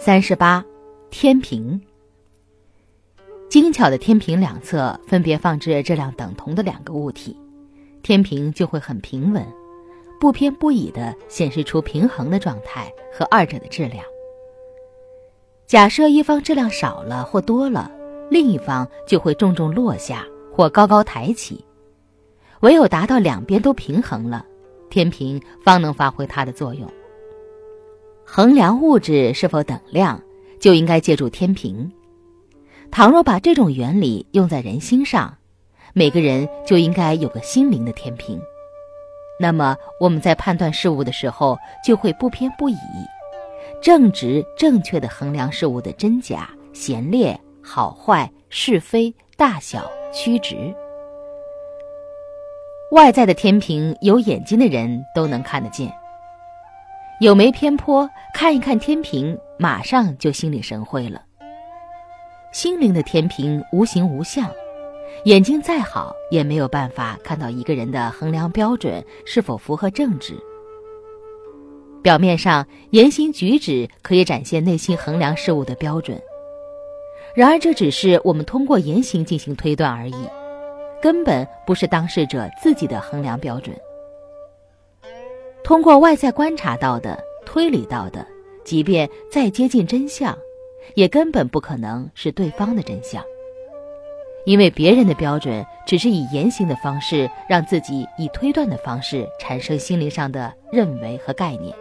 三十八，天平。精巧的天平两侧分别放置质量等同的两个物体，天平就会很平稳，不偏不倚的显示出平衡的状态和二者的质量。假设一方质量少了或多了，另一方就会重重落下或高高抬起。唯有达到两边都平衡了，天平方能发挥它的作用。衡量物质是否等量，就应该借助天平。倘若把这种原理用在人心上，每个人就应该有个心灵的天平。那么我们在判断事物的时候，就会不偏不倚，正直正确的衡量事物的真假、贤劣、好坏、是非、大小、曲直。外在的天平，有眼睛的人都能看得见。有没偏颇，看一看天平，马上就心领神会了。心灵的天平无形无相，眼睛再好也没有办法看到一个人的衡量标准是否符合正直。表面上言行举止可以展现内心衡量事物的标准，然而这只是我们通过言行进行推断而已。根本不是当事者自己的衡量标准。通过外在观察到的、推理到的，即便再接近真相，也根本不可能是对方的真相。因为别人的标准只是以言行的方式让自己以推断的方式产生心灵上的认为和概念，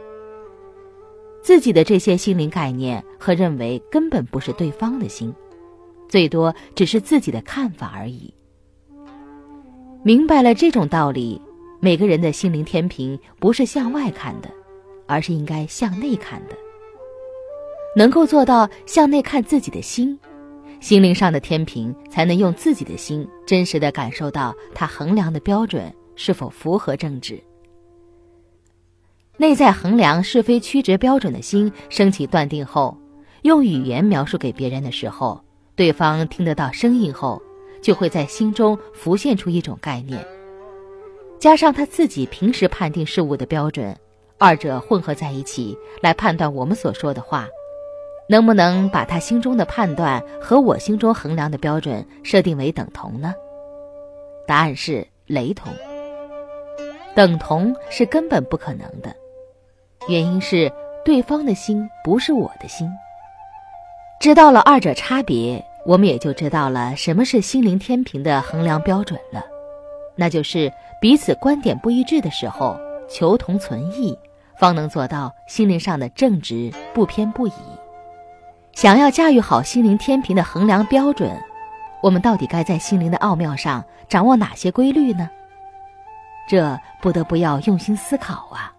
自己的这些心灵概念和认为根本不是对方的心，最多只是自己的看法而已。明白了这种道理，每个人的心灵天平不是向外看的，而是应该向内看的。能够做到向内看自己的心，心灵上的天平才能用自己的心真实的感受到它衡量的标准是否符合正直。内在衡量是非曲直标准的心升起断定后，用语言描述给别人的时候，对方听得到声音后。就会在心中浮现出一种概念，加上他自己平时判定事物的标准，二者混合在一起来判断我们所说的话，能不能把他心中的判断和我心中衡量的标准设定为等同呢？答案是雷同。等同是根本不可能的，原因是对方的心不是我的心。知道了二者差别。我们也就知道了什么是心灵天平的衡量标准了，那就是彼此观点不一致的时候，求同存异，方能做到心灵上的正直不偏不倚。想要驾驭好心灵天平的衡量标准，我们到底该在心灵的奥妙上掌握哪些规律呢？这不得不要用心思考啊。